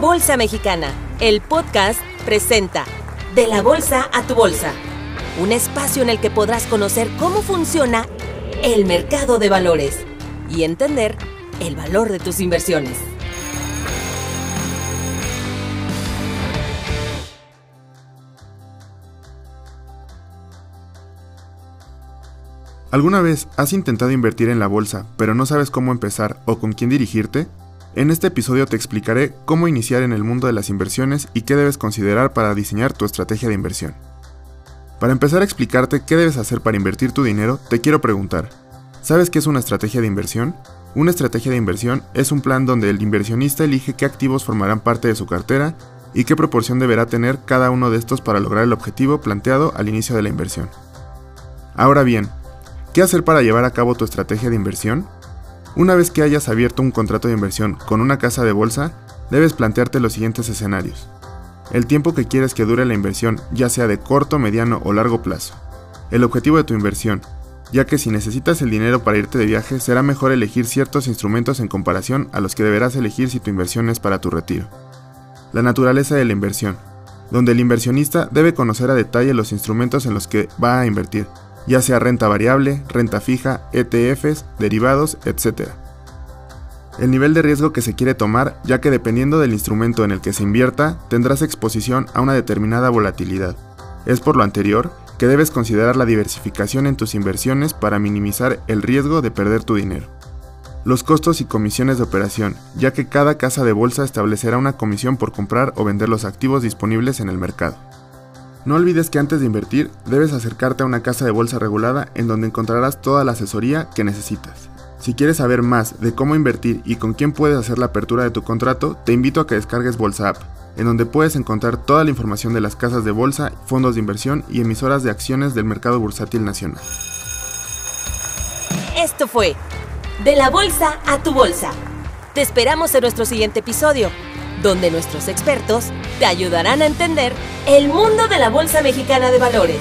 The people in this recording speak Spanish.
Bolsa Mexicana, el podcast presenta De la Bolsa a tu Bolsa, un espacio en el que podrás conocer cómo funciona el mercado de valores y entender el valor de tus inversiones. ¿Alguna vez has intentado invertir en la bolsa, pero no sabes cómo empezar o con quién dirigirte? En este episodio te explicaré cómo iniciar en el mundo de las inversiones y qué debes considerar para diseñar tu estrategia de inversión. Para empezar a explicarte qué debes hacer para invertir tu dinero, te quiero preguntar, ¿sabes qué es una estrategia de inversión? Una estrategia de inversión es un plan donde el inversionista elige qué activos formarán parte de su cartera y qué proporción deberá tener cada uno de estos para lograr el objetivo planteado al inicio de la inversión. Ahora bien, ¿qué hacer para llevar a cabo tu estrategia de inversión? Una vez que hayas abierto un contrato de inversión con una casa de bolsa, debes plantearte los siguientes escenarios. El tiempo que quieres que dure la inversión, ya sea de corto, mediano o largo plazo. El objetivo de tu inversión, ya que si necesitas el dinero para irte de viaje, será mejor elegir ciertos instrumentos en comparación a los que deberás elegir si tu inversión es para tu retiro. La naturaleza de la inversión, donde el inversionista debe conocer a detalle los instrumentos en los que va a invertir, ya sea renta variable, renta fija, ETFs, derivados, etc. El nivel de riesgo que se quiere tomar, ya que dependiendo del instrumento en el que se invierta, tendrás exposición a una determinada volatilidad. Es por lo anterior que debes considerar la diversificación en tus inversiones para minimizar el riesgo de perder tu dinero. Los costos y comisiones de operación, ya que cada casa de bolsa establecerá una comisión por comprar o vender los activos disponibles en el mercado. No olvides que antes de invertir debes acercarte a una casa de bolsa regulada en donde encontrarás toda la asesoría que necesitas. Si quieres saber más de cómo invertir y con quién puedes hacer la apertura de tu contrato, te invito a que descargues Bolsa App, en donde puedes encontrar toda la información de las casas de bolsa, fondos de inversión y emisoras de acciones del mercado bursátil nacional. Esto fue De la Bolsa a tu Bolsa. Te esperamos en nuestro siguiente episodio donde nuestros expertos te ayudarán a entender el mundo de la Bolsa Mexicana de Valores.